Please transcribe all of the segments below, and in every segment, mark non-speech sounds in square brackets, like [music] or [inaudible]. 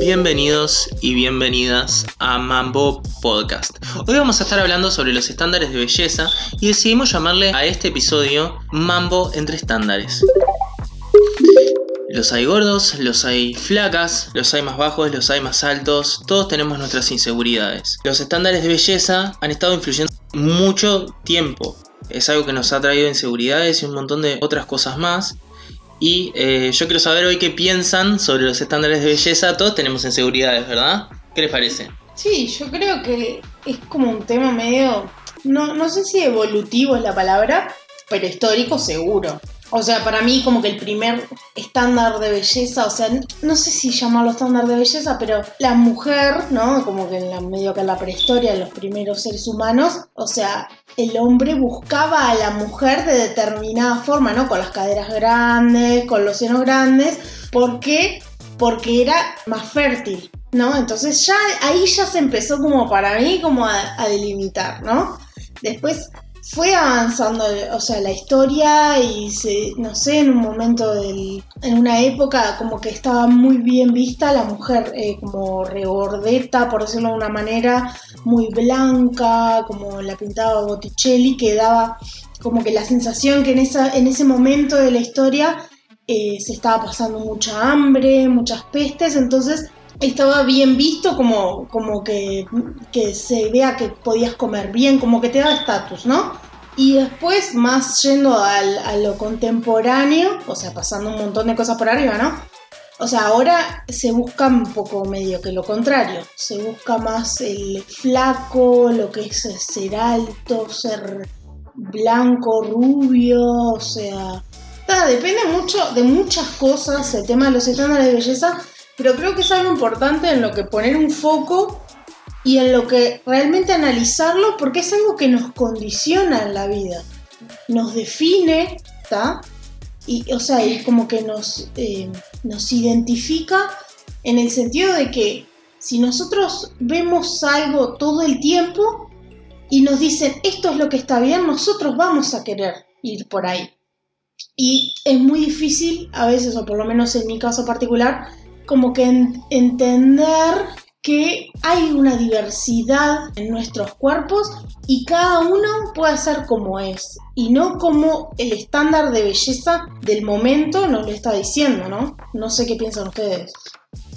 Bienvenidos y bienvenidas a Mambo Podcast. Hoy vamos a estar hablando sobre los estándares de belleza y decidimos llamarle a este episodio Mambo entre estándares. Los hay gordos, los hay flacas, los hay más bajos, los hay más altos, todos tenemos nuestras inseguridades. Los estándares de belleza han estado influyendo mucho tiempo. Es algo que nos ha traído inseguridades y un montón de otras cosas más. Y eh, yo quiero saber hoy qué piensan sobre los estándares de belleza. Todos tenemos inseguridades, ¿verdad? ¿Qué les parece? Sí, yo creo que es como un tema medio, no, no sé si evolutivo es la palabra, pero histórico seguro. O sea, para mí como que el primer estándar de belleza, o sea, no sé si llamarlo estándar de belleza, pero la mujer, ¿no? Como que en la medio que en la prehistoria, los primeros seres humanos, o sea, el hombre buscaba a la mujer de determinada forma, ¿no? Con las caderas grandes, con los senos grandes, ¿por qué? Porque era más fértil, ¿no? Entonces ya ahí ya se empezó como para mí como a, a delimitar, ¿no? Después fue avanzando, o sea, la historia y se, no sé, en un momento del, en una época como que estaba muy bien vista la mujer eh, como regordeta, por decirlo de una manera, muy blanca, como la pintaba Botticelli, que daba como que la sensación que en, esa, en ese momento de la historia eh, se estaba pasando mucha hambre, muchas pestes, entonces estaba bien visto como, como que, que, se vea que podías comer bien, como que te da estatus, ¿no? Y después, más yendo al, a lo contemporáneo, o sea, pasando un montón de cosas por arriba, ¿no? O sea, ahora se busca un poco medio que lo contrario. Se busca más el flaco, lo que es ser alto, ser blanco, rubio, o sea... depende mucho de muchas cosas el tema de los estándares de belleza pero creo que es algo importante en lo que poner un foco y en lo que realmente analizarlo porque es algo que nos condiciona en la vida, nos define, ¿está? Y, o sea, y como que nos, eh, nos identifica en el sentido de que si nosotros vemos algo todo el tiempo y nos dicen esto es lo que está bien, nosotros vamos a querer ir por ahí. Y es muy difícil, a veces, o por lo menos en mi caso particular, como que entender que hay una diversidad en nuestros cuerpos y cada uno puede ser como es y no como el estándar de belleza del momento nos lo está diciendo, ¿no? No sé qué piensan ustedes.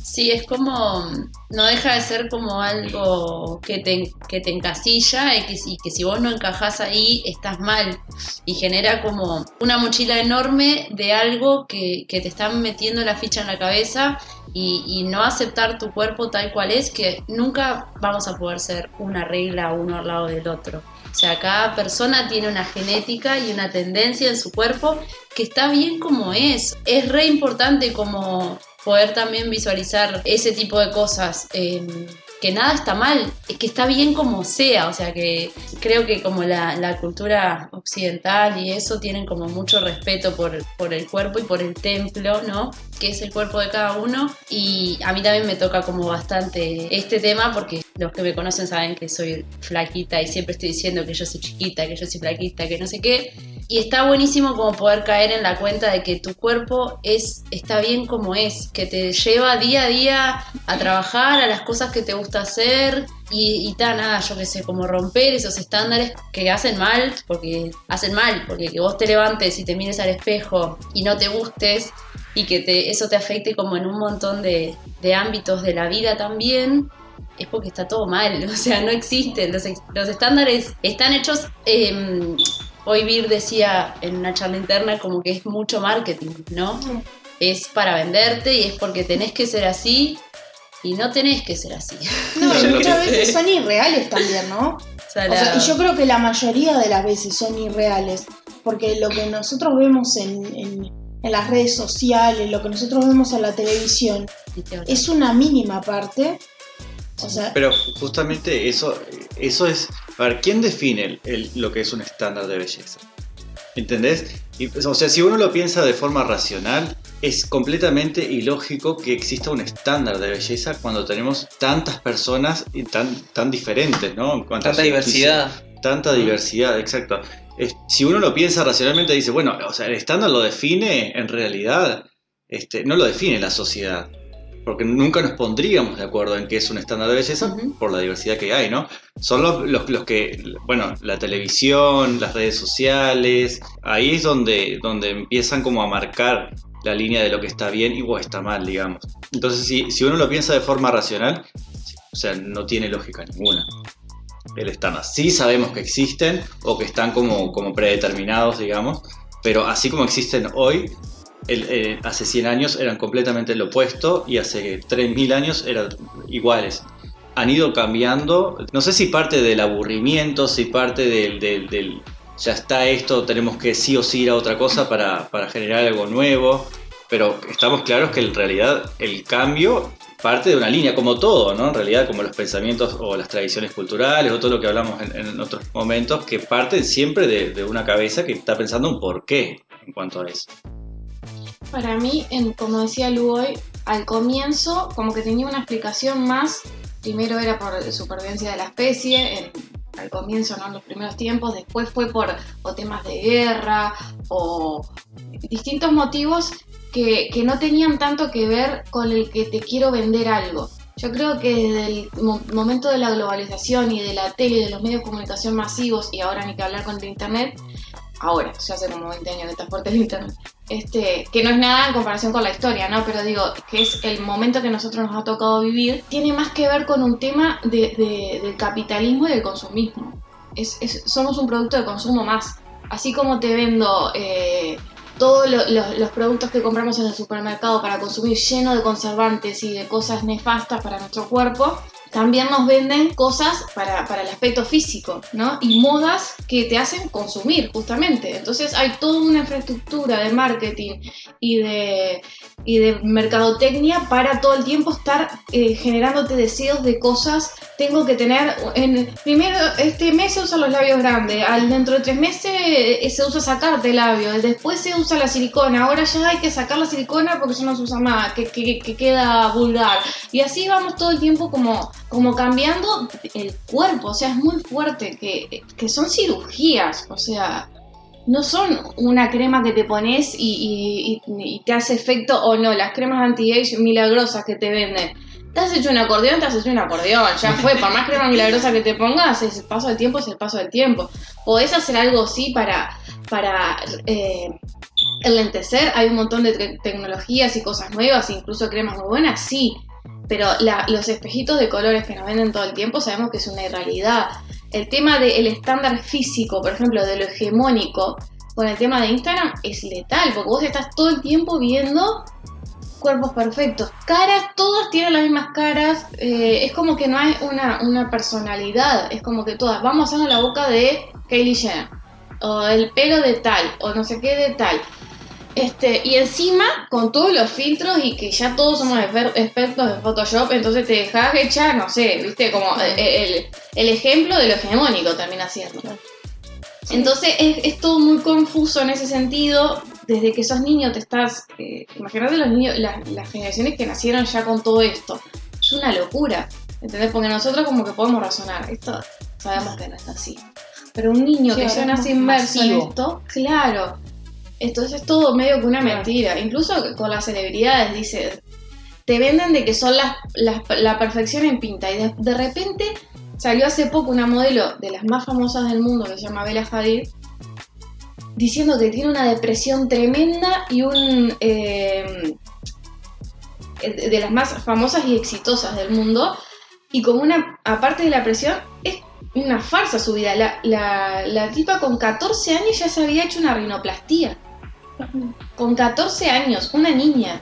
Sí, es como, no deja de ser como algo que te, que te encasilla y que, que si vos no encajás ahí estás mal y genera como una mochila enorme de algo que, que te están metiendo la ficha en la cabeza y, no aceptar tu cuerpo tal cual es, que nunca vamos a poder ser una regla uno al lado del otro. O sea, cada persona tiene una genética y una tendencia en su cuerpo que está bien como es. Es re importante como poder también visualizar ese tipo de cosas. Eh, que nada está mal, que está bien como sea, o sea que creo que como la, la cultura occidental y eso tienen como mucho respeto por, por, el cuerpo y por el templo, ¿no? Que es el cuerpo de cada uno y a mí también me toca como bastante este tema porque los que me conocen saben que soy flaquita y siempre estoy diciendo que yo soy chiquita, que yo soy flaquita, que no sé qué y está buenísimo como poder caer en la cuenta de que tu cuerpo es, está bien como es, que te lleva día a día a trabajar, a las cosas que te gusta hacer y, y tal, nada, yo qué sé, como romper esos estándares que hacen mal, porque hacen mal, porque que vos te levantes y te mires al espejo y no te gustes y que eso te afecte como en un montón de, ámbitos de la vida también, es porque está todo mal, [laughs] o sea, no existen. Los, los estándares están hechos eh, Hoy Vir decía en una charla interna como que es mucho marketing, ¿no? Es para venderte y es porque tenés que ser así y no tenés que ser así. No, y muchas veces [laughs] son irreales también, ¿no? O sea, y yo creo que la mayoría de las veces son irreales, porque lo que nosotros vemos en, en, en las redes sociales, lo que nosotros vemos en la televisión, es una mínima parte pero justamente eso, eso es. A ver, ¿quién define lo que es un estándar de belleza? ¿Entendés? o sea, si uno lo piensa de forma racional, es completamente ilógico que exista un estándar de belleza cuando tenemos tantas personas y tan, tan diferentes, ¿no? tanta diversidad. Tanta diversidad, exacto. si uno lo piensa racionalmente, dice, bueno, o sea, el estándar lo define en realidad, este, no lo define la sociedad porque nunca nos pondríamos de acuerdo en qué es un estándar de belleza Ujú. por la diversidad que hay, ¿no? Son los, los, los que, bueno, la televisión, las redes sociales, ahí es donde, donde empiezan como a marcar la línea de lo que está bien y o está mal, digamos. Entonces, si, si uno lo piensa de forma racional, o sea, no tiene lógica ninguna el estándar. Sí sabemos que existen o que están como, como predeterminados, digamos, pero así como existen hoy, eh, hace 100 años eran completamente lo opuesto y hace 3.000 años eran iguales. Han ido cambiando, no sé si parte del aburrimiento, si parte del, ya está esto, tenemos que sí o sí ir a otra cosa para, generar algo nuevo, pero estamos claros que en realidad el cambio parte de una línea, como todo, ¿no? En realidad, como los pensamientos o las tradiciones culturales o todo lo que hablamos en, en otros momentos, que parten siempre de, de una cabeza que está pensando un porqué en cuanto a eso. Para mí, en- como decía Lu hoy, al comienzo como que tenía una explicación más. Primero era por supervivencia de la especie, en- al comienzo, ¿no? en los primeros tiempos. Después fue por o temas de guerra o distintos motivos que, que no tenían tanto que ver con el que te quiero vender algo. Yo creo que desde el mo- momento de la globalización y de la tele y de los medios de comunicación masivos, y ahora ni que hablar con el internet, ahora, ya hace como 20 años que está fuerte el internet, este, que no es nada en comparación con la historia, ¿no? Pero digo, que es el momento que nosotros nos ha tocado vivir, tiene más que ver con un tema de- de- del capitalismo y del consumismo. Es, es- somos un producto de consumo más. Así como te vendo eh, todos lo- lo- los productos que compramos en el supermercado para consumir lleno de conservantes y de cosas nefastas para nuestro cuerpo, también nos venden cosas para, para el aspecto físico, ¿no? Y modas que te hacen consumir, justamente. Entonces hay toda una infraestructura de marketing y de, y de mercadotecnia para todo el tiempo estar eh, generándote deseos de cosas. Tengo que tener, en, primero, este mes se usan los labios grandes, al dentro de tres meses eh, se usa sacarte labios, después se usa la silicona, ahora ya hay que sacar la silicona porque ya no se usa más, que, que- que queda vulgar. Y así vamos todo el tiempo como, como cambiando el cuerpo, o sea, es muy fuerte, que, que son cirugías, o sea, no son una crema que te pones y, y- y- y te hace efecto o no, las cremas anti-age milagrosas que te venden. Te has hecho un acordeón, te has hecho un acordeón, ya fue, por más crema milagrosa que te pongas, es el paso del tiempo, es el paso del tiempo. Podés hacer algo así para, para eh, enlentecer, hay un montón de te- tecnologías y cosas nuevas, incluso cremas muy buenas, sí, pero los espejitos de colores que nos venden todo el tiempo sabemos que es una irrealidad. El tema del estándar físico, por ejemplo, de lo hegemónico, con el tema de Instagram es letal, porque vos estás todo el tiempo viendo cuerpos perfectos, caras, todas tienen las mismas caras, eh, es como que no hay una, una personalidad, es como que todas, vamos a la boca de Kylie Jenner, o el pelo de tal, o no sé qué de tal. Este, y encima, con todos los filtros y que ya todos somos exper- expertos en Photoshop, entonces te dejas echar, no sé, viste, como eh, el, el ejemplo de lo hegemónico también haciendo. Entonces es, es todo muy confuso en ese sentido. Desde que sos niño te estás. Eh, Imagínate los niños, las, las generaciones que nacieron ya con todo esto. Es una locura. ¿Entendés? Porque nosotros como que podemos razonar. Esto sabemos que no es así. Pero un niño Sí, que ya nace inmerso en esto, claro. Entonces es todo medio que una Claro. mentira. Incluso con las celebridades, dice. Te venden de que son las, las- la perfección en pinta. Y de, de repente salió hace poco una modelo de las más famosas del mundo que se llama Bella Hadid diciendo que tiene una depresión tremenda y un eh, de las más famosas y exitosas del mundo y como una aparte de la presión es una farsa su vida la, la, la tipa con 14 años ya se había hecho una rinoplastía con 14 años una niña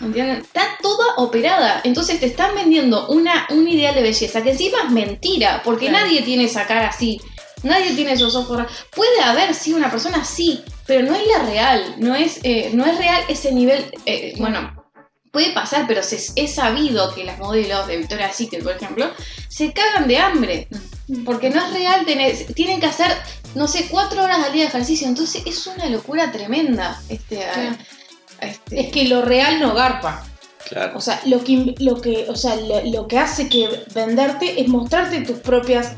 ¿Entienden? Está toda operada. Entonces te están vendiendo una, un ideal de belleza que encima es mentira, porque Claro. nadie tiene esa cara así. Nadie tiene esos ojos. Puede haber, sí, una persona así, pero no es la real. No es, eh, no es real ese nivel. eh, bueno, puede pasar, pero se, es sabido que las modelos de Victoria's Secret, por ejemplo, se cagan de hambre. Porque no es real tener. Tienen que hacer, no sé, cuatro horas al día de ejercicio. Entonces es una locura tremenda. Este, a- Claro. a este- Es que lo real no garpa. Claro. O sea, lo que, lo que, o sea, lo, lo que hace que venderte es mostrarte tus propias,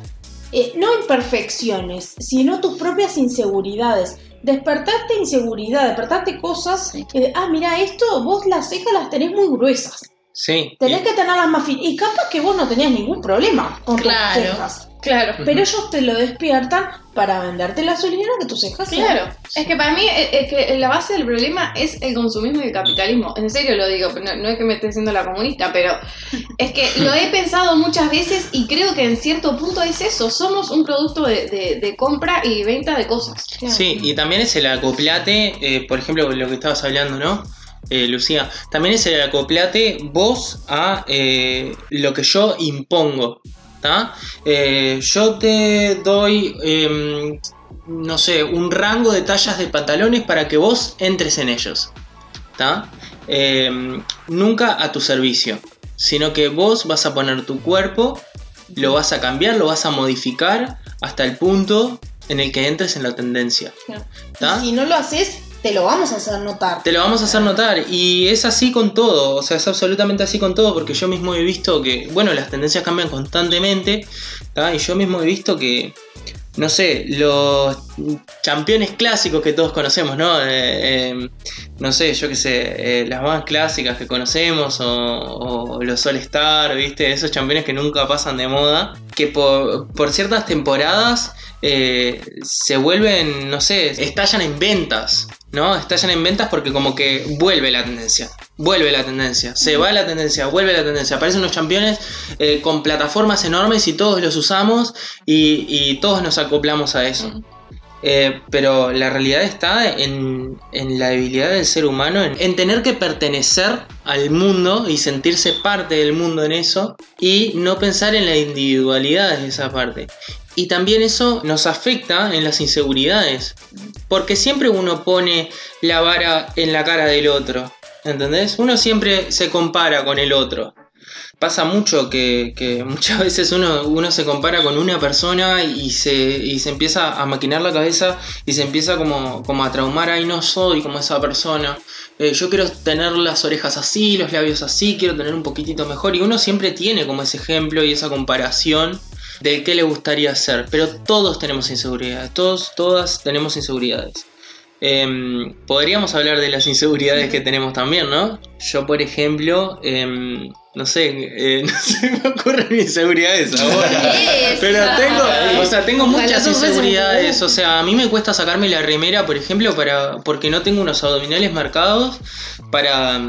eh, no imperfecciones, sino tus propias inseguridades. Despertarte inseguridad, despertarte cosas, Sí. que, ah, mira, esto, vos las cejas las tenés muy gruesas. Sí. Tenés que tenerlas más finas. Y capaz que vos no tenías ningún problema con Claro. tus cejas. Claro. Pero ellos te lo despiertan para venderte la solución que tus cejas sean- Claro, es que para mí es es que la base del problema es el consumismo y el capitalismo. En serio lo digo, no, no es que me esté diciendo la comunista, pero es que lo he pensado muchas veces y creo que en cierto punto es eso. Somos un producto de, de- de compra y venta de cosas. Claro. Sí, y también es el acoplate, eh, por ejemplo, lo que estabas hablando, ¿no? Eh, Lucía, también es el acoplate vos a eh, lo que yo impongo. Eh, yo te doy, em, no sé, un rango de tallas de pantalones para que vos entres en ellos. Em, nunca a tu servicio, sino que vos vas a poner tu cuerpo, lo vas a cambiar, lo vas a modificar hasta el punto en el que entres en la tendencia. Si no lo haces, te lo vamos a hacer notar. Te lo vamos a hacer notar y es así con todo, o sea, es absolutamente así con todo porque yo mismo he visto que, bueno, las tendencias cambian constantemente y yo mismo he visto que, no sé, los campeones clásicos que todos conocemos, ¿no? Eh, eh, no sé, yo qué sé, eh, las más clásicas que conocemos o, o los All Star, ¿viste? Esos campeones que nunca pasan de moda, que por, por ciertas temporadas eh, se vuelven, no sé, estallan en ventas, ¿no? Estallan en ventas porque como que vuelve la tendencia. Vuelve la tendencia, se va la tendencia, vuelve la tendencia. Aparecen unos campeones eh, con plataformas enormes y todos los usamos y, y todos nos acoplamos a eso. Eh, pero la realidad está en, en la debilidad del ser humano, en, en tener que pertenecer al mundo y sentirse parte del mundo en eso y no pensar en la individualidad de esa parte. Y también eso nos afecta en las inseguridades, porque siempre uno pone la vara en la cara del otro, ¿entendés? Uno siempre se compara con el otro pasa mucho que, [laughs] muchas veces uno, uno se compara con una persona y se, y se empieza a maquinar la cabeza y se empieza como, como a traumar, ay no soy como esa persona, Eh, yo quiero tener las orejas así, los labios así, quiero tener un poquitito mejor y uno siempre tiene como ese ejemplo y esa comparación del que le gustaría ser, pero todos tenemos inseguridades, todos, todas tenemos inseguridades. Em, podríamos hablar de las inseguridades que tenemos también, ¿no? Yo, por ejemplo, em, no sé, eh, [laughs] no se me ocurren inseguridades ahora. Pero tengo, o sea, tengo muchas inseguridades. O sea, a mí me cuesta sacarme la remera, por ejemplo, para porque no tengo unos abdominales marcados para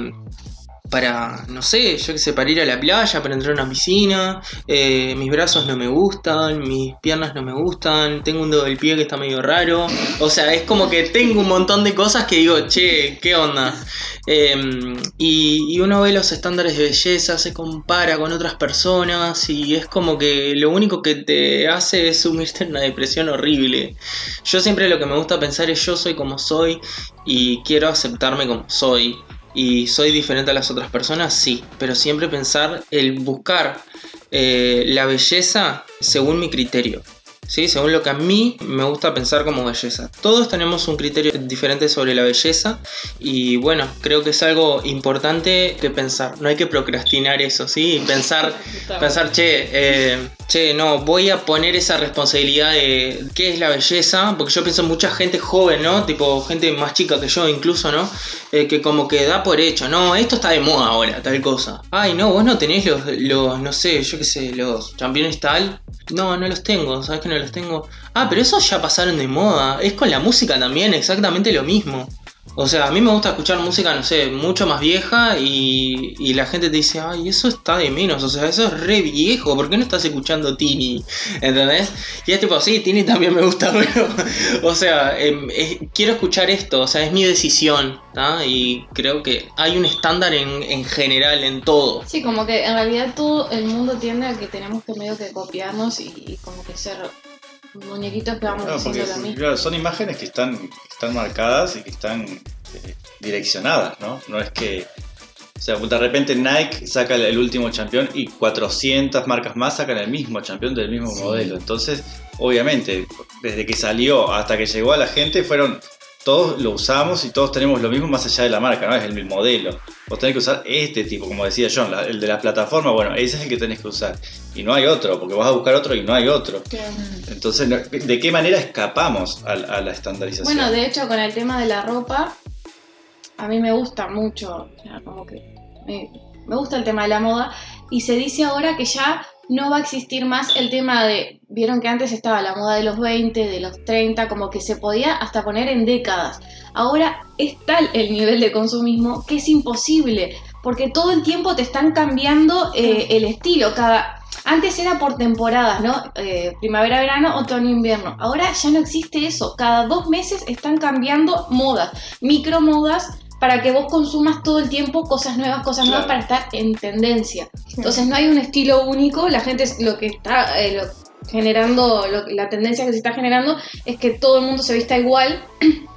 para, no sé, yo qué sé, para ir a la playa, para entrar a una piscina, eh, mis brazos no me gustan, mis piernas no me gustan, tengo un dedo del pie que está medio raro, o sea, es como que tengo un montón de cosas que digo, che, ¿qué onda? Eh, y, y uno ve los estándares de belleza, se compara con otras personas y es como que lo único que te hace es sumirte en una depresión horrible. Yo siempre lo que me gusta pensar es yo soy como soy y quiero aceptarme como soy. Y soy diferente a las otras personas, sí, pero siempre pensar el buscar eh, la belleza según mi criterio. ¿sí? Según lo que a mí me gusta pensar como belleza. Todos tenemos un criterio diferente sobre la belleza y bueno, creo que es algo importante que pensar. No hay que procrastinar eso, ¿sí? Pensar, pensar che, eh, che, no, voy a poner esa responsabilidad de qué es la belleza, porque yo pienso en mucha gente joven, ¿no? Tipo gente más chica que yo incluso, ¿no? Eh, que como que da por hecho, no, esto está de moda ahora, tal cosa. Ay, no, vos no tenés los, los no sé, yo qué sé, los campeones tal. No, no los tengo, ¿sabes que no los tengo? Ah, pero esos ya pasaron de moda. Es con la música también, exactamente lo mismo. O sea, a mí me gusta escuchar música, no sé, mucho más vieja y, y la gente te dice, ay, eso está de menos, o sea, eso es re viejo, ¿por qué no estás escuchando Tini? ¿Entendés? Y es tipo, sí, Tini también me gusta, [laughs] pero, o sea, em, quiero escuchar esto, o sea, es mi decisión, ¿tá? Y creo que hay un estándar en, en general, en todo. Sí, como que en realidad todo el mundo tiende a que tenemos que medio que copiarnos y como que ser muñequitos que vamos No, porque diciendo lo mismo. claro, son imágenes que están, están marcadas y que están eh, direccionadas, ¿no? No es que. O sea, de repente Nike saca el, último campeón y 400 marcas más sacan el mismo campeón del mismo modelo. Entonces, obviamente, desde que salió hasta que llegó a la gente, fueron. Todos lo usamos y todos tenemos lo mismo más allá de la marca, ¿no? Es el modelo. Vos tenés que usar este tipo, como decía John, la- el de la plataforma, bueno, ese es el que tenés que usar. Y no hay otro, porque vas a buscar otro y no hay otro. Entonces, ¿de qué manera escapamos a, a la estandarización? Bueno, de hecho, con el tema de la ropa, a mí me gusta mucho. o sea, como que me- me gusta el tema de la moda, y se dice ahora que ya no va a existir más el tema de, vieron que antes estaba la moda de los 20, de los 30, como que se podía hasta poner en décadas. Ahora es tal el nivel de consumismo que es imposible, porque todo el tiempo te están cambiando eh, el estilo, cada... Antes era por temporadas, ¿no? Eh, primavera, verano, otoño, invierno. Ahora ya no existe eso. Cada dos meses están cambiando modas, micro modas para que vos consumas todo el tiempo cosas nuevas, cosas nuevas para estar en tendencia. Entonces no hay un estilo único, la gente es lo que está eh, lo- generando, lo- la tendencia que se está generando es que todo el mundo se vista igual [clears throat]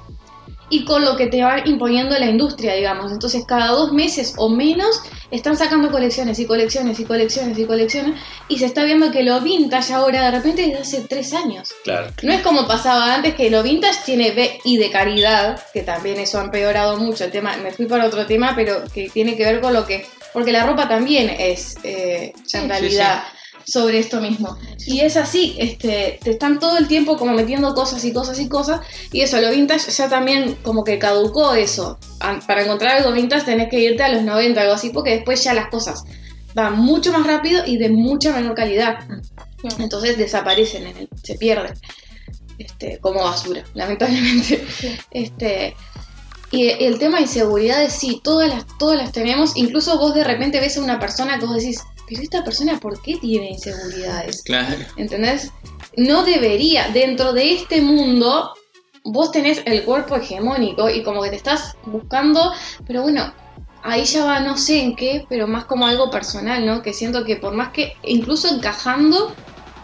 y con lo que te va imponiendo la industria, digamos. Entonces cada dos meses o menos están sacando colecciones y colecciones y colecciones y colecciones y se está viendo que lo vintage ahora de repente desde hace tres años. Claro. No es como pasaba antes que lo vintage tiene B y de calidad, que también eso ha empeorado mucho el tema. Me fui para otro tema, pero que tiene que ver con lo que. Porque la ropa también es eh, Sí, en sí, realidad sobre esto mismo. Y es así, este, te están todo el tiempo como metiendo cosas y cosas y cosas. Y eso, lo vintage ya también como que caducó eso. An- Para encontrar algo vintage tenés que irte a los 90, algo así, porque después ya las cosas van mucho más rápido y de mucha menor calidad. Entonces desaparecen, en el- se pierden. Este, como basura, lamentablemente. Este, y el tema de inseguridades, sí, todas las, todas las tenemos. Incluso vos de repente ves a una persona que vos decís, pero esta persona, ¿por qué tiene inseguridades? Claro. ¿Entendés? No debería, dentro de este mundo, vos tenés el cuerpo hegemónico y como que te estás buscando, pero bueno, ahí ya va, no sé en qué, pero más como algo personal, ¿no? Que siento que por más que, incluso encajando,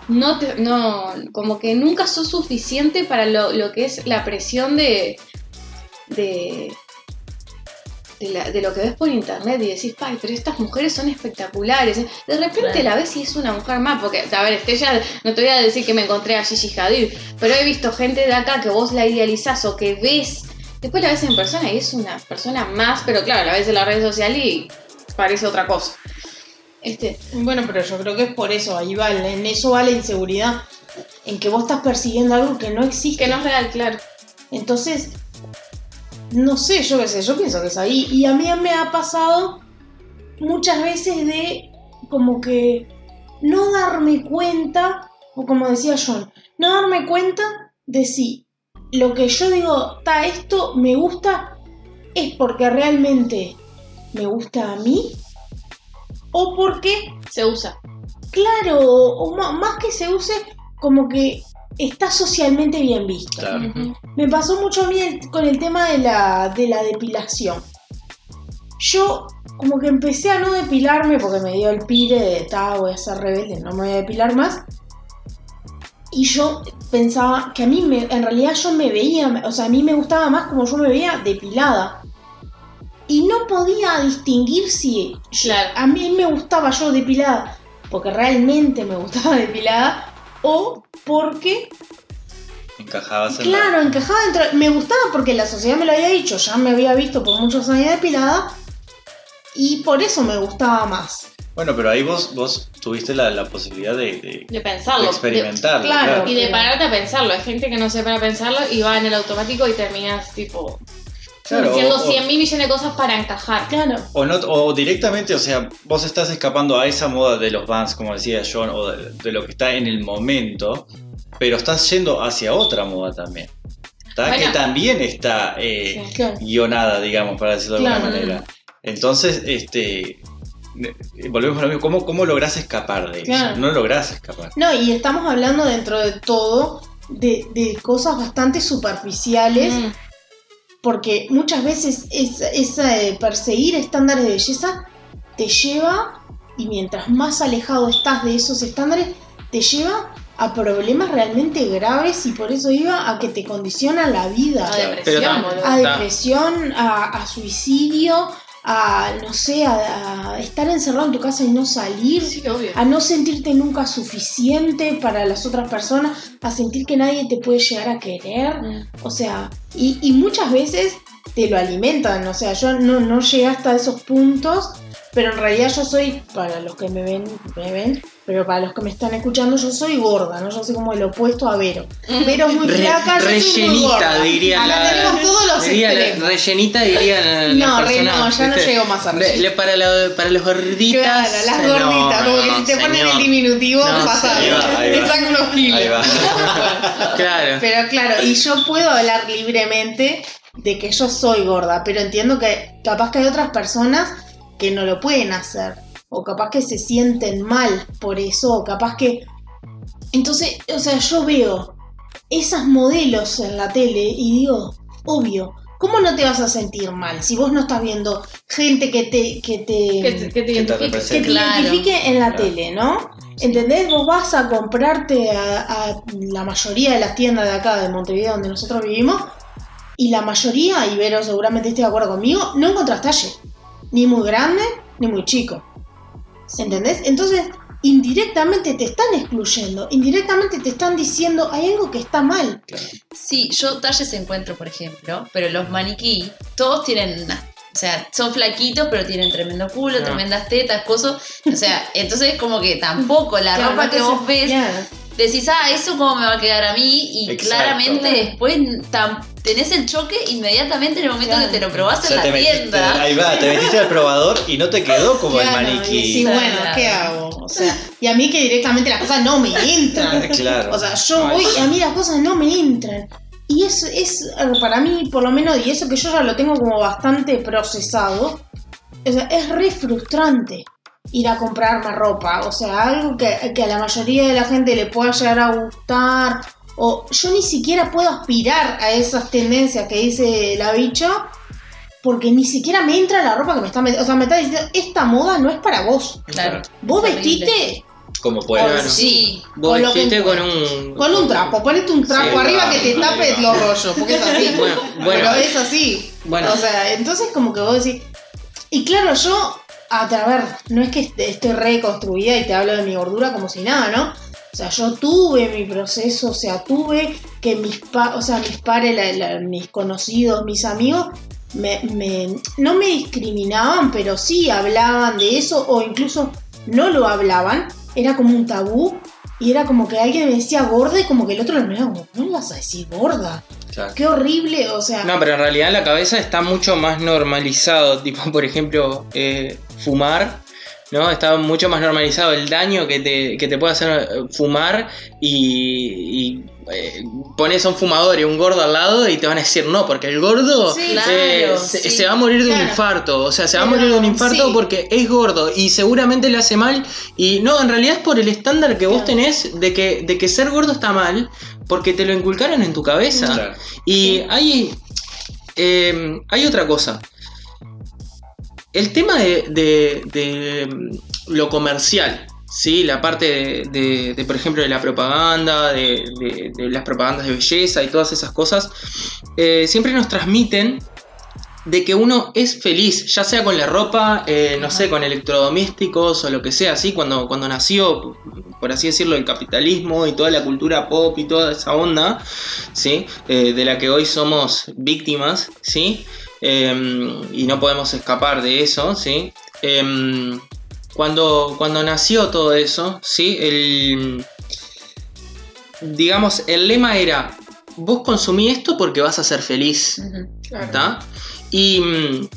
no, te, no como que nunca sos suficiente para lo, lo que es la presión de, de, de, la- de lo que ves por internet y decís, ay, pero estas mujeres son espectaculares. De repente Claro. la ves y es una mujer más, porque, a ver, Estella, no te voy a decir que me encontré a Gigi Hadid, pero he visto gente de acá que vos la idealizás o que ves, después la ves en persona y es una persona más, pero claro, la ves en la red social y parece otra cosa. Este, Bueno, pero yo creo que es por eso, ahí va, en eso va la inseguridad, en que vos estás persiguiendo algo que no existe. que no es real, claro. Entonces, no sé, yo qué sé, yo pienso que es ahí. Y a mí me ha pasado muchas veces de como que no darme cuenta, o como decía John, no darme cuenta de si lo que yo digo, ta, esto me gusta, es porque realmente me gusta a mí, o porque Se usa. Claro, o más que se use, como que está socialmente bien visto. Claro. Ujú. Me pasó mucho a mí el- con el tema de la, de la depilación. Yo como que empecé a no depilarme porque me dio el pire de, ta, voy a ser rebelde, no me voy a depilar más. Y yo pensaba que a mí, me, en realidad yo me veía, o sea, a mí me gustaba más como yo me veía depilada. Y no podía distinguir si Claro. a mí me gustaba yo depilada porque realmente me gustaba [laughs] depilada o porque Encajabas en Claro, encajaba dentro. Me gustaba porque la sociedad me lo había dicho, ya me había visto por muchos años depilada. Y por eso me gustaba más. Bueno, pero ahí vos, vos tuviste la, la posibilidad de, de- De pensarlo. de experimentarlo. claro. claro. Y de pararte a pensarlo. Hay gente que no se para a pensarlo y va en el automático y terminas tipo Claro, diciendo o- o- 100 mil millones de cosas para encajar. Claro. O, no, o directamente, o sea, vos estás escapando a esa moda de los Vans, como decía John, o de, de lo que está en el momento, pero estás yendo hacia otra moda también. Bueno. que también está eh, Sí. Claro. guionada, digamos, para decirlo de alguna manera. Entonces, este. eh, Volvemos a lo mismo. ¿Cómo, cómo lográs escapar de eso? Claro. No lográs escapar. No, y estamos hablando dentro de todo de, de cosas bastante superficiales. Mm. Porque muchas veces esa, esa, eh, perseguir estándares de belleza te lleva, y mientras más alejado estás de esos estándares, te lleva a problemas realmente graves y por eso iba a que te condiciona la vida. A depresión, a depresión, a, a suicidio, a, no sé, a, a estar encerrado en tu casa y no salir, Sí, a no sentirte nunca suficiente para las otras personas, a sentir que nadie te puede llegar a querer. Mm. O sea, y, y muchas veces te lo alimentan, o sea, yo no, no llegué hasta esos puntos, pero en realidad yo soy, para los que me ven, me ven, pero para los que me están escuchando, yo soy gorda, ¿no? Yo soy como el opuesto a Vero. Vero es muy Re- flaca, yo soy muy gorda. diría Acá la. tenemos todos los diría la- rellenita, diría la, la No, re no, ya no llego más a Re- rellena. le- para, la- para los gorditas. Claro, las no, gorditas, como que si te ponen el diminutivo, No, pasa Te sacan unos kilos. Ahí va. [laughs] Claro. Pero claro, y yo puedo hablar libremente de que yo soy gorda, pero entiendo que capaz que hay otras personas que no lo pueden hacer, o capaz que se sienten mal por eso, o capaz que... Entonces, o sea, yo veo esas modelos en la tele y digo, obvio, ¿cómo no te vas a sentir mal si vos no estás viendo gente que te... Que te Que te, que te Que te identifique. que represente. te Claro. identifique en la Claro. tele, ¿no? ¿Entendés? Vos vas a comprarte a, a la mayoría de las tiendas de acá de Montevideo donde nosotros vivimos y la mayoría, y Vero seguramente esté de acuerdo conmigo, no encontrás talle. Ni muy grande, ni muy chico. ¿Entendés? Entonces, indirectamente te están excluyendo, indirectamente te están diciendo hay algo que está mal. Sí, yo talles encuentro, por ejemplo, pero los maniquí, todos tienen una- O sea, son flaquitos, pero tienen tremendo culo, Ah. tremendas tetas, cosas. O sea, entonces como que tampoco la Claro, ropa que vos ves. Decís, ah, eso cómo me va a quedar a mí, y Exacto. claramente después tenés el choque inmediatamente en el momento Claro. que te lo probás O en la metiste, tienda. ahí va, te metiste al probador y no te quedó como Claro, el y maniquí. Sí, bueno. ¿qué hago? O sea, y a mí que directamente las cosas no me entran. Claro. O sea, yo voy y a mí las cosas no me entran. Y eso es, eh, para mí, por lo menos, y eso que yo ya lo tengo como bastante procesado, o sea, es re frustrante ir a comprarme ropa. O sea, algo que, que a la mayoría de la gente le pueda llegar a gustar. O yo ni siquiera puedo aspirar a esas tendencias que dice la bicha. Porque ni siquiera me entra la ropa que me está metiendo. O sea, me está diciendo, esta moda no es para vos. Claro. Vos vestiste Como puedes. Claro. Sí, Vos con que vestiste con un. Con un trapo, ponete un trapo Sí, arriba va, que te tape va. los rollos, porque es así. Bueno, bueno. Pero es así. Bueno. O sea, entonces como que vos decís. Y claro, yo, a tra- a ver, no es que est- esté reconstruida y te hablo de mi gordura como si nada, ¿no? O sea, yo tuve mi proceso, o sea, tuve que mis pa o sea, mis pares, la- la- mis conocidos, mis amigos, me, me- no me discriminaban, pero sí hablaban de eso, o incluso no lo hablaban, era como un tabú, y era como que alguien me decía gorda y como que el otro lo miraba como, no vas a decir gorda, Claro. qué horrible, o sea... No, pero en realidad en la cabeza está mucho más normalizado. [laughs] Tipo, por ejemplo, eh, fumar. ¿no? Está mucho más normalizado el daño que te, que te puede hacer eh, fumar y, y, eh, pones a un fumador y un gordo al lado y te van a decir no, porque el gordo Sí, eh, claro, se, sí. se va a morir de un infarto, o sea, se va a morir de un infarto sí. porque es gordo y seguramente le hace mal y no, en realidad es por el estándar que vos tenés de que, de que ser gordo está mal porque te lo inculcaron en tu cabeza. Y hay, eh, hay otra cosa. El tema de, de- de, mm, lo comercial, ¿sí? la parte de, por ejemplo, de la propaganda, de las propagandas de belleza y todas esas cosas, eh, siempre nos transmiten de que uno es feliz, ya sea con la ropa, eh, no sé, con electrodomésticos o lo que sea, así cuando, cuando nació, por así decirlo, el capitalismo y toda la cultura pop y toda esa onda, ¿sí? Eh, de la que hoy somos víctimas, ¿sí? Em, y no podemos escapar de eso, ¿sí? Em, cuando, cuando nació todo eso, ¿sí? El, digamos, el lema era, vos consumí esto porque vas a ser feliz. ¿está? Y mm,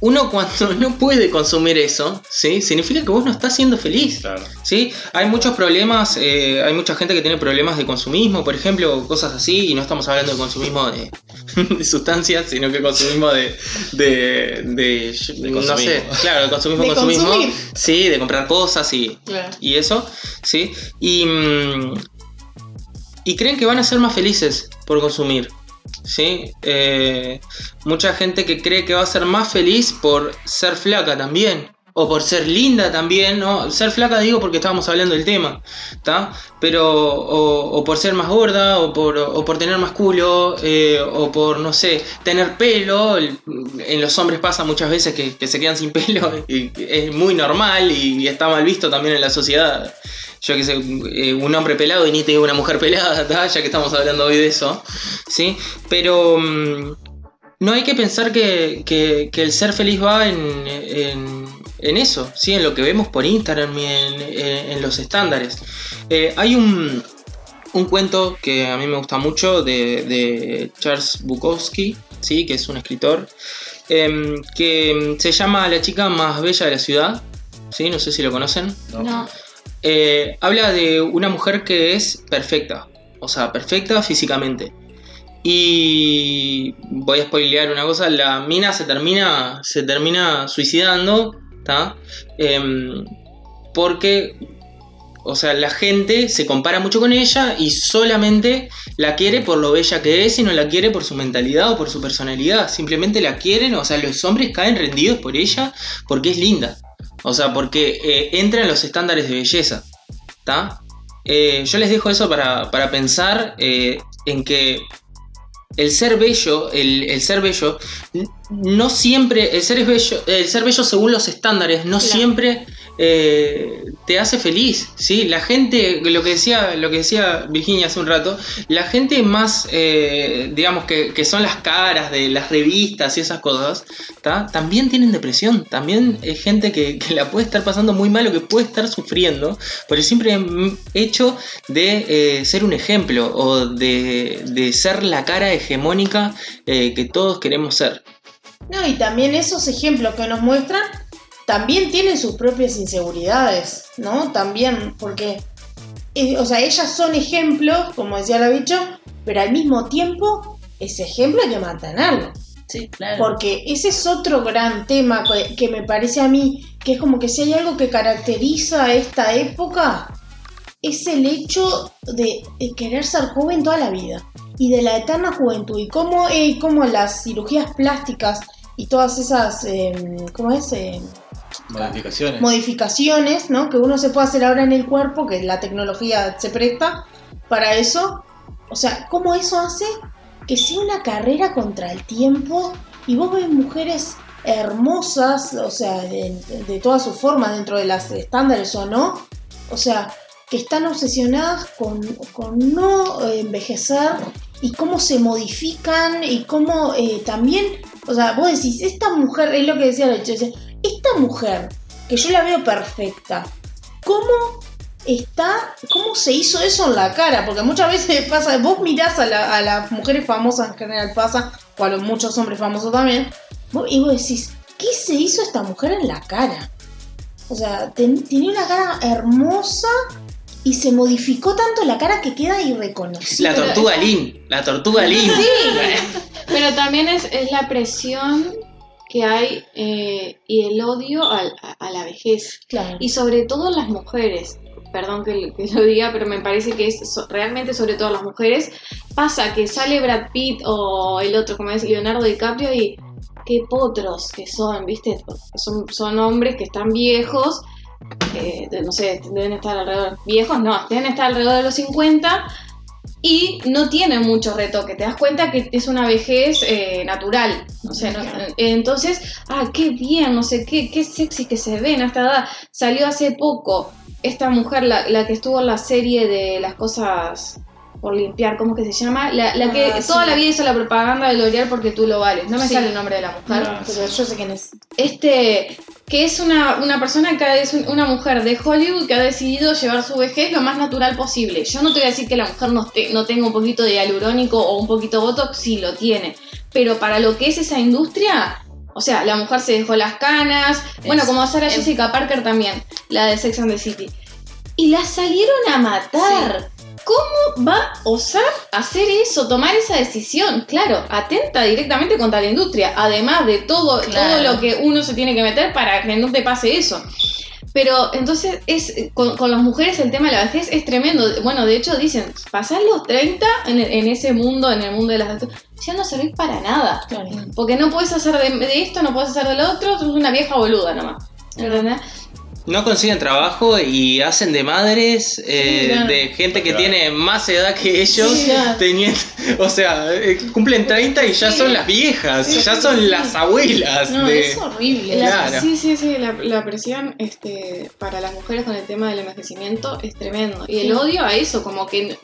uno cuando [laughs] no puede consumir eso, ¿sí? Significa que vos no estás siendo feliz. Claro. ¿sí? Hay muchos problemas, eh, hay mucha gente que tiene problemas de consumismo, por ejemplo, cosas así, y no estamos hablando de consumismo de, [laughs] de sustancias, sino que consumismo de, de, de- De no sé, claro, consumismo, De consumismo, consumir. sí, de comprar cosas y, Claro. y eso, ¿sí? Y, mm, y creen que van a ser más felices por consumir, ¿sí? Eh, mucha gente que cree que va a ser más feliz por ser flaca también. O por ser linda también, ¿no? Ser flaca digo porque estábamos hablando del tema, ¿está? Pero, o, por ser más gorda, o por, o por tener más culo, eh, o por, no sé, tener pelo. El- En los hombres pasa muchas veces que, se quedan sin [laughs] pelo, y es muy normal y está mal visto también en la sociedad yo que sé, eh, un hombre pelado y ni te digo una mujer pelada, ya que estamos hablando hoy de eso, ¿sí? Pero mm, no hay que pensar que, que- el ser feliz va en- en eso, ¿sí? en lo que vemos por Instagram y en, en- en los estándares. Eh, hay un, un cuento que a mí me gusta mucho de, de Charles Bukowski, ¿sí? que es un escritor, em, que se llama La chica más bella de la ciudad. ¿sí? No sé si lo conocen. No. Eh, habla de una mujer que es perfecta, o sea, perfecta físicamente. Y voy a spoilear una cosa, la mina se termina, se termina suicidando, ¿tá? Em, porque, o sea, la gente se compara mucho con ella y solamente la quiere por lo bella que es y no la quiere por su mentalidad o por su personalidad. Simplemente la quieren, o sea, los hombres caen rendidos por ella porque es linda. O sea, porque eh, entra en los estándares de belleza. ¿Está? Eh, yo les dejo eso para, para pensar eh, en que el ser bello, el, el ser bello, no siempre, el ser es bello, el ser bello según los estándares, no Claro. siempre eh, te hace feliz, ¿sí? La gente, lo que decía, lo que decía Virginia hace un rato, la gente más, eh, digamos, que, que son las caras de las revistas y esas cosas, ¿tá? también tienen depresión, también es gente que, la puede estar pasando muy mal o que puede estar sufriendo por el simple hecho de eh, ser un ejemplo o de, de ser la cara hegemónica que todos queremos ser. No, y también esos ejemplos que nos muestran también tienen sus propias inseguridades, ¿no? También, porque, o sea, ellas son ejemplos, como decía la bicho, pero al mismo tiempo, ese ejemplo hay que mantenerlo. Sí, claro. Porque ese es otro gran tema que, que me parece a mí, que es como que si hay algo que caracteriza a esta época, es el hecho de, de querer ser joven toda la vida y de la eterna juventud y cómo, eh, cómo las cirugías plásticas y todas esas, eh, ¿cómo es? Eh, Modificaciones. modificaciones, ¿no? Que uno se puede hacer ahora en el cuerpo, que la tecnología se presta para eso. O sea, ¿cómo eso hace que sea una carrera contra el tiempo? Y vos ves mujeres hermosas, o sea, de, todas sus formas, dentro de las estándares o no. O sea, que están obsesionadas con, con no eh, envejecer y cómo se modifican y cómo eh, también, o sea, vos decís, esta mujer, es lo que decía la esta mujer, que yo la veo perfecta, ¿cómo está, cómo se hizo eso en la cara? Porque muchas veces [laughs] pasa, vos mirás a, la- a las mujeres famosas en general pasa, o a los muchos hombres famosos también, vos- y vos decís, ¿qué se hizo esta mujer en la cara? O sea, ten- tenía una cara hermosa y se modificó tanto la cara que queda irreconocible. La tortuga Lin, la tortuga Lin. [laughs] Pero también es, es la presión que hay eh, y el odio a, a la vejez. Claro. Y sobre todo las mujeres. Perdón que, que lo diga, pero me parece que es so- realmente sobre todo las mujeres. Pasa que sale Brad Pitt o el otro, como es Leonardo DiCaprio, y qué potros que son, ¿viste? Son, son hombres que están viejos, eh, no sé, deben estar alrededor. Viejos, no, deben estar alrededor de los 50 y no tienen mucho retoque. Te das cuenta que es una vejez eh, natural. O sea, no- entonces, ah, qué bien, no sé qué, qué sexy que se ven a esta edad. Salió hace poco esta mujer, la, la que estuvo en la serie de las cosas por limpiar, ¿cómo que se llama? La, la que Ah, toda sí. la vida hizo la propaganda de L'Oreal porque tú lo vales. No me Sí. sale el nombre de la mujer. No, pero yo sé quién es. Este, que es una, una persona que es un- una mujer de Hollywood que ha decidido llevar su vejez lo más natural posible. Yo no te voy a decir que la mujer no, te- no tenga un poquito de hialurónico o un poquito de botox, sí lo tiene. Pero para lo que es esa industria, o sea, la mujer se dejó las canas, bueno, Es- como Sarah es- Jessica Parker también, la de Sex and the City. Y la salieron a matar. ¿Cómo va a osar hacer eso, tomar esa decisión? Claro, atenta directamente contra la industria, además de todo, Claro. todo lo que uno se tiene que meter para que no te pase eso. Pero entonces es con, con las mujeres el tema de la vejez es tremendo. Bueno, de hecho dicen, pasar los 30 en, en ese mundo, en el mundo de las ya no servís para nada. Claro. Porque no puedes hacer de, de esto, no puedes hacer del otro, sos una vieja boluda nomás. ¿Entendés? No consiguen trabajo y hacen de madres eh, Sí, claro. de gente que Claro. tiene más edad que ellos. Sí, claro. teniendo- o sea, eh, cumplen 30 y ya Sí. son las viejas, Sí, ya sí, son sí. las abuelas. No, de- es horrible. La- Claro. Sí, sí, sí, la, la presión este, para las mujeres con el tema del envejecimiento es tremendo. Y el odio a eso, como que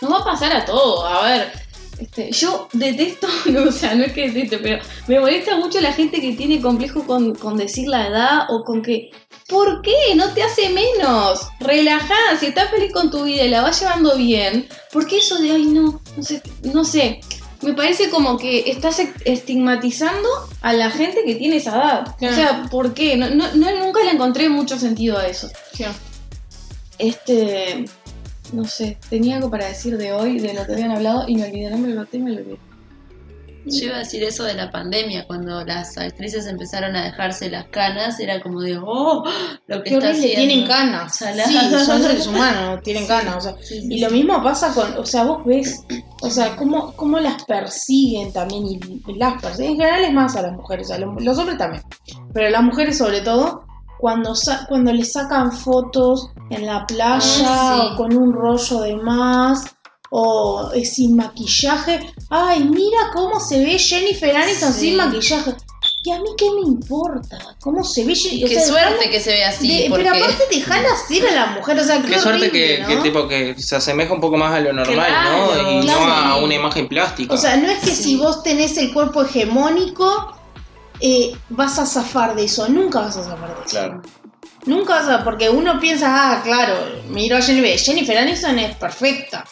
no va a pasar a todo. A ver, Este, yo detesto, [laughs] no, o sea, no es que deteste, pero me molesta mucho la gente que tiene complejo con, con decir la edad o con que. ¿Por qué? No te hace menos. Relajada, si estás feliz con tu vida y la vas llevando bien, ¿por qué eso de ay no? No sé, no sé. Me parece como que estás e- estigmatizando a la gente que tiene esa edad. Claro. O sea, ¿por qué? No, no, no- nunca le encontré mucho sentido a eso. Este. No sé, tenía algo para decir de hoy, de lo que habían hablado, y me olvidé, no me lo y me lo olvidé. Yo iba a decir eso de la pandemia, cuando las actrices empezaron a dejarse las canas, era como de, oh, lo que Qué está horrible, haciendo. tienen canas. Salada. Sí, son seres humanos, tienen canas. O sea, Sí, sí, y lo mismo pasa con, o sea, vos ves, o sea, cómo, cómo las persiguen también y las persiguen. En general es más a las mujeres, a los, los hombres también, pero las mujeres sobre todo, cuando, sa- cuando les sacan fotos en la playa Ah, sí. o con un rollo de más o eh, sin maquillaje. Ay, mira cómo se ve Jennifer Aniston Sí. sin maquillaje. Y a mí qué me importa, cómo se ve Jennifer. Qué suerte que se ve así, de- porque Pero aparte dejala ser a la mujer, o sea, qué, Qué suerte que, horrible, que ¿no? tipo que se asemeja un poco más a lo normal, Claro, ¿no? Y claro. no a una imagen plástica. O sea, no es que Sí. si vos tenés el cuerpo hegemónico, eh, vas a zafar de eso, nunca vas a zafar de eso. Claro. Nunca vas a, porque uno piensa, ah, claro, miro a Jennifer, Jennifer Aniston es perfecta.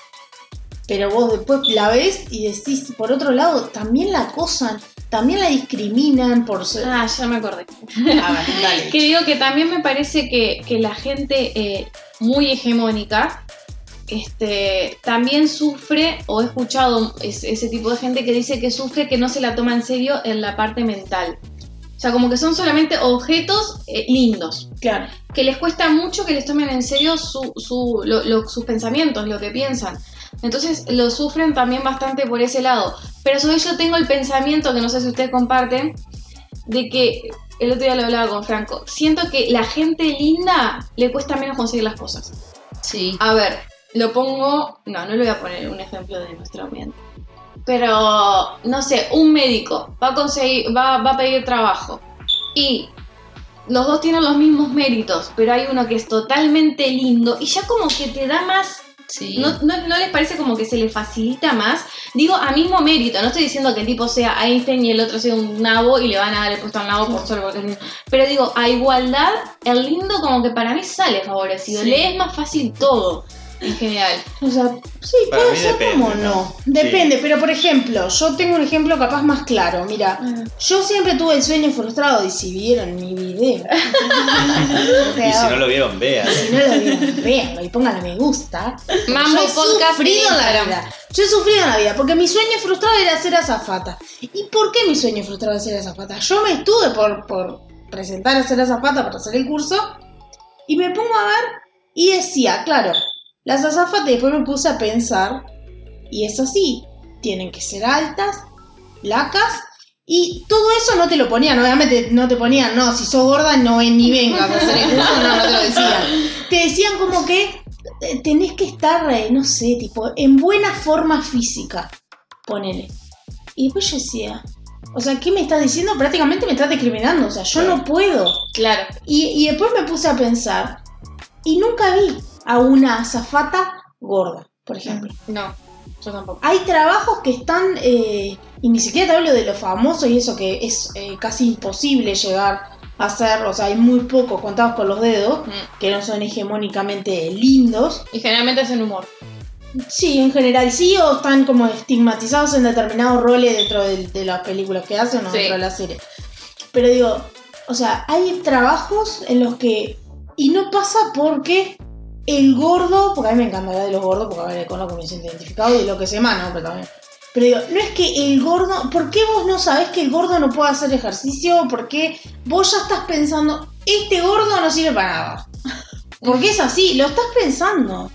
Pero vos después la ves y decís, por otro lado, también la acosan, también la discriminan por ser... Ah, ya me acordé. A ver, [laughs] dale. Que digo que también me parece que, que la gente eh, muy hegemónica este, también sufre, o he escuchado es- ese tipo de gente que dice que sufre que no se la toma en serio en la parte mental. O sea, como que son solamente objetos eh, lindos, claro. que les cuesta mucho que les tomen en serio su, su- lo- lo- sus pensamientos, lo que piensan. Entonces lo sufren también bastante por ese lado. Pero vez yo tengo el pensamiento, que no sé si ustedes comparten, de que el otro día lo hablaba con Franco. Siento que la gente linda le cuesta menos conseguir las cosas. Sí. A ver, lo pongo. No, no le voy a poner un ejemplo de nuestro ambiente. Pero, no sé, un médico va a conseguir, va, va a pedir trabajo. Y los dos tienen los mismos méritos, pero hay uno que es totalmente lindo y ya como que te da más Sí. ¿No, no, no les parece como que se le facilita más? Digo, a mismo mérito, no estoy diciendo que el tipo sea Einstein y el otro sea un nabo y le van a dar el puesto al nabo por solo porque es lindo. Pero digo, a igualdad, el lindo como que para mí sale favorecido. Sí. Le es más fácil todo, en general. O sea, sí, Para puede ser depende, como ¿no? no. Depende, pero por ejemplo, yo tengo un ejemplo capaz más claro. Mira, yo siempre tuve el sueño frustrado y si vieron mi video. [laughs] Y si no lo vieron, vean. Si no lo vieron, véanlo y pongan a me gusta. Mambo yo he Podcast sufrido en la vida. Yo he sufrido en la vida porque mi sueño frustrado era ser azafata. ¿Y por qué mi sueño frustrado era ser azafata? Yo me estuve por, por presentar a ser azafata para hacer el curso y me pongo a ver y decía, claro, las azafatas después me puse a pensar y es así, tienen que ser altas, lacas y todo eso no te lo ponían, obviamente no te ponían, no, si sos gorda no ven ni vengas a hacer el curso, no, no te lo decían. Te decían como que eh, tenés que estar, eh, no sé, tipo, en buena forma física, ponele. Y después yo decía, o sea, ¿qué me estás diciendo? Prácticamente me estás discriminando, o sea, yo no puedo. Claro. Y, y después me puse a pensar, y nunca vi a una azafata gorda, por ejemplo. No, yo tampoco. Hay trabajos que están, eh, y ni siquiera te hablo de lo famoso y eso que es eh, casi imposible llegar a hacer, o sea, hay muy pocos contados con los dedos, Mm. que no son hegemónicamente lindos. Y generalmente es en humor. Sí, en general sí, o están como estigmatizados en determinados roles dentro de, de las películas que hacen o Sí. dentro de la serie. Pero digo, o sea, hay trabajos en los que. Y no pasa porque el gordo, porque a mí me encanta hablar de los gordos, porque a ver, con lo que me siento identificado y lo que se ¿no? Pero también. Pero digo, no es que el gordo. ¿Por qué vos no sabés que el gordo no puede hacer ejercicio? ¿Por qué vos ya estás pensando, este gordo no sirve para nada? [laughs] Porque es así, lo estás pensando.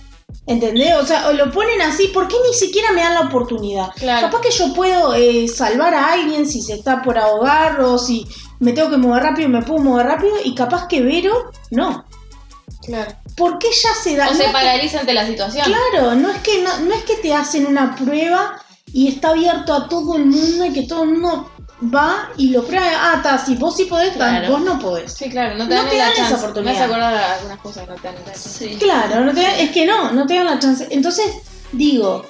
¿Entendés? O sea, o lo ponen así, ¿por qué ni siquiera me dan la oportunidad? Claro. Capaz que yo puedo eh, salvar a alguien si se está por ahogar o si me tengo que mover rápido me puedo mover rápido y capaz que Vero, no. Claro. ¿Por qué ya se da? O no se que- paraliza ante la situación. Claro, no es que no, no es que te hacen una prueba y está abierto a todo el mundo y que todo el mundo va y lo prueba. Ah, está, si vos sí podés, Claro. vos no podés. Sí, claro, no te No dan te la dan esa chance. oportunidad. Me acordar algunas cosas que no te dan la chance. Sí. Claro, no te- es que no, no te dan la chance. Entonces, digo,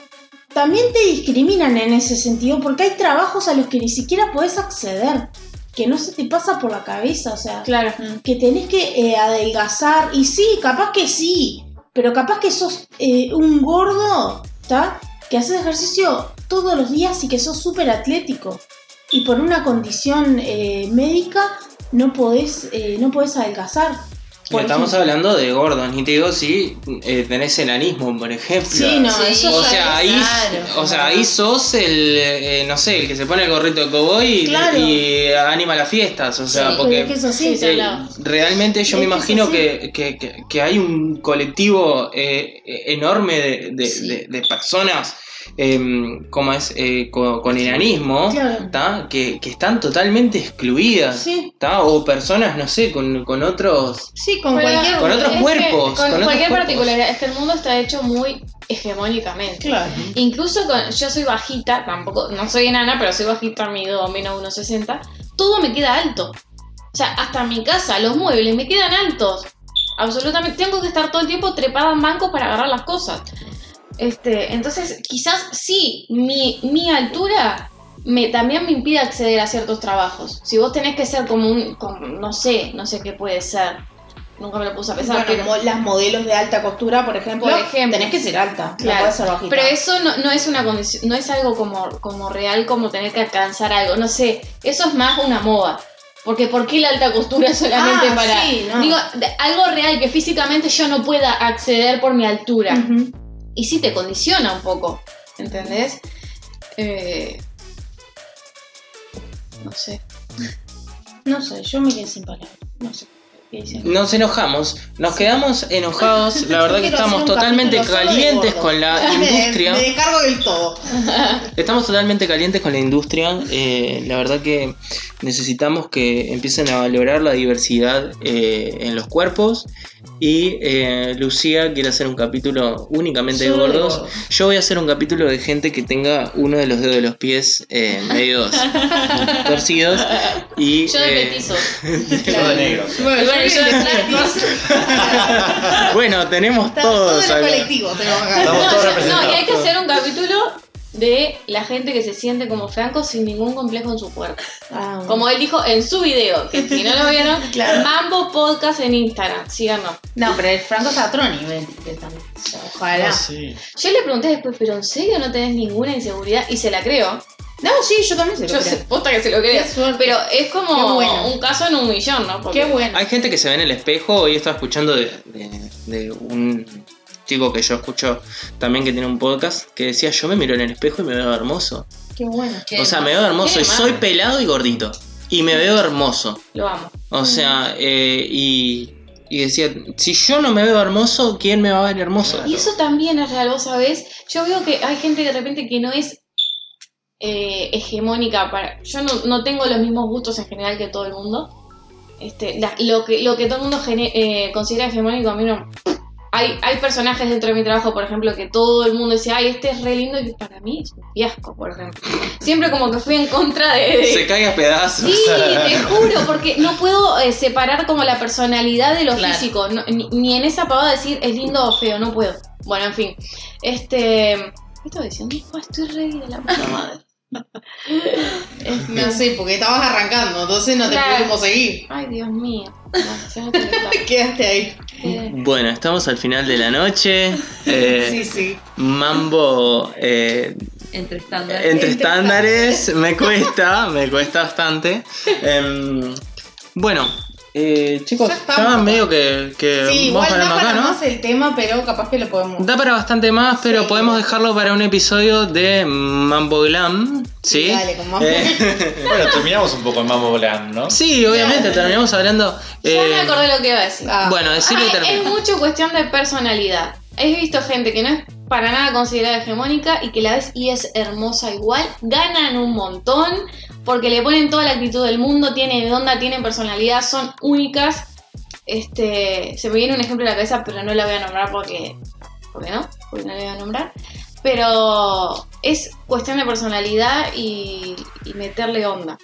también te discriminan en ese sentido porque hay trabajos a los que ni siquiera podés acceder, que no se te pasa por la cabeza, o sea, Claro. que tenés que eh, adelgazar. Y sí, capaz que sí, pero capaz que sos eh, un gordo, ¿está? Que haces ejercicio todos los días y que sos súper atlético. Y por una condición eh, médica no podés, no podés adelgazar. Y Por estamos ejemplo. hablando de gordos, ni te digo si eh, tenés enanismo, por ejemplo. Sí, no, Sí, eso O sea, es- ahí, claro. o sea, ahí sos el, eh, no sé, el que se pone el gorrito de cowboy y, Claro. y anima las fiestas. O sea, Sí, Pero es que porque es así. Sí, eh, realmente yo Es me imagino que, que- que- que hay un colectivo eh, enorme de, de- Sí. de- de personas em, como es Eh, con, con enanismo. Que, que están totalmente excluidas Sí. ¿tá? o personas no sé con, con otros Sí, con cualquier. Con otros que cuerpos, Con, cualquier cuerpos. particularidad. Es que el mundo está hecho muy hegemónicamente. Claro. Incluso con, yo soy bajita, tampoco, no soy enana, pero soy bajita, mido menos 1,60. Todo me queda alto. O sea, hasta mi casa, los muebles me quedan altos. Absolutamente. Tengo que estar todo el tiempo trepada en bancos para agarrar las cosas. Este, entonces, quizás sí, mi, mi altura me, también me impide acceder a ciertos trabajos. Si vos tenés que ser como un, como- no sé, no sé qué puede ser. Nunca me lo puse a pensar, Bueno, pero... las modelos de alta costura, por ejemplo, Por ejemplo. tenés que ser alta, Claro. no puedes ser bajita. Pero eso no, no es una condición, no es algo como, como real como tener que alcanzar algo, no sé, eso es más una moda. Porque ¿por qué la alta costura solamente Ah, para... sí, no. Digo, algo real que físicamente yo no pueda acceder por mi altura. Ujú. Y sí te condiciona un poco, ¿entendés? Eh, no sé. No sé, yo me quedé sin palabras. No sé. ¿Qué dicen? Nos enojamos, nos quedamos enojados, la verdad que estamos totalmente calientes con la [laughs] industria. Me descargo del todo. [laughs] Estamos totalmente calientes con la industria. eh, la verdad que necesitamos que empiecen a valorar la diversidad eh, en los cuerpos. Y eh, Lucía quiere hacer un capítulo únicamente de gordos. Yo voy a hacer un capítulo de gente que tenga uno de los dedos de los pies eh, medios [laughs] torcidos. Y, Yo de eh, petizos. [laughs] Todo de negro. Bueno, bueno, yo de flaquis. [laughs] bueno, tenemos Está todo todos. en el colectivo, tenemos acá. Estamos todos No, representados. y hay que hacer un capítulo de la gente que se siente como Franco sin ningún complejo en su cuerpo. Ah. Como él dijo en su video, que si no lo vieron, [laughs] Claro. Mambo Podcast en Instagram, síganos. No, pero el Franco está a otro nivel que también. O sea, Ojalá. Ah, sí. Yo le pregunté después, ¿pero en serio no tenés ninguna inseguridad? Y se la creo. No, sí, yo también se lo Yo creo. sé, posta que se lo creo. Pero es como bueno. un caso en un millón, ¿no? Porque- Qué bueno. Hay gente que se ve en el espejo. Hoy estaba escuchando de, de- de un chico que yo escucho también que tiene un podcast que decía: Yo me miro en el espejo y me veo hermoso. Qué bueno. Qué o sea, mal. me veo hermoso Qué y soy pelado y gordito. Y me veo hermoso. Lo amo. O sea, eh, y, y decía: Si yo no me veo hermoso, ¿quién me va a ver hermoso? Y eso también es real, vos sabés. Yo veo que hay gente de repente que no es eh, hegemónica para. Yo no, no tengo los mismos gustos en general que todo el mundo. Este, la- lo, que, lo que todo el mundo gene- eh, considera hegemónico a mí no. Hay, hay personajes dentro de mi trabajo, por ejemplo, que todo el mundo dice, ay, este es re lindo, y para mí es un fiasco, por ejemplo. Siempre como que fui en contra de. de- Se cae a pedazos. Sí, te [laughs] juro, porque no puedo eh, separar como la personalidad de lo Claro. físico. no- ni, ni en esa pavada decir es lindo o feo, no puedo. Bueno, en fin. Este. ¿Qué estaba diciendo? Ah, estoy re de la puta madre. No sé, porque estabas arrancando, entonces no te Claro. pudimos seguir. Ay, Dios mío. No. [laughs] Quedaste ahí. Eh, Bueno, estamos al final de la noche. Eh, Sí, sí. Mambo eh, Entre estándar. entre Entre estándares me cuesta, me cuesta bastante. Em, bueno, eh, chicos, Ya ya, estamos. medio que, que Sí, vamos igual da para ¿no? más el tema, pero capaz que lo podemos. Da para bastante más, pero Sí. podemos dejarlo para un episodio de Mambo Glam, ¿sí? Dale, con más. Eh, [laughs] Bueno, terminamos un poco en Mambo Glam, ¿no? sí, obviamente, terminamos hablando... ya eh, me acordé lo que iba a decir. Ah. Bueno, decirle Ah, es mucho cuestión de personalidad. He visto gente que no es para nada considerada hegemónica y que la ves y es hermosa igual. Ganan un montón porque le ponen toda la actitud del mundo, tienen onda, tienen personalidad, son únicas. Este, se me viene un ejemplo a la cabeza, pero no la voy a nombrar porque, porque no, porque no la voy a nombrar. Pero es cuestión de personalidad y, y meterle onda.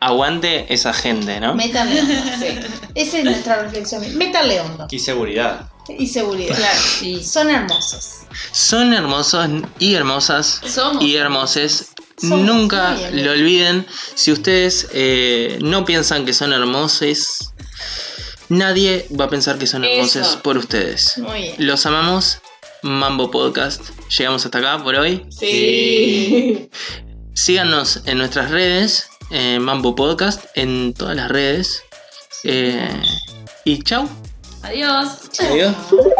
Aguante esa gente, ¿no? Métale onda. sí. Esa es nuestra reflexión. Métale onda. Y seguridad. y seguridad. Claro, sí. Son hermosos. Son hermosos y hermosas Somos. y hermoses. Nunca lo olviden. Si ustedes eh, no piensan que son hermosos, nadie va a pensar que son hermosos Eso. por ustedes. Muy bien. Los amamos. Mambo Podcast. Llegamos hasta acá por hoy. Sí. [laughs] Síganos en nuestras redes. eh, Mambo Podcast. En todas las redes. Eh, y chau. Adiós. Adiós. Chao.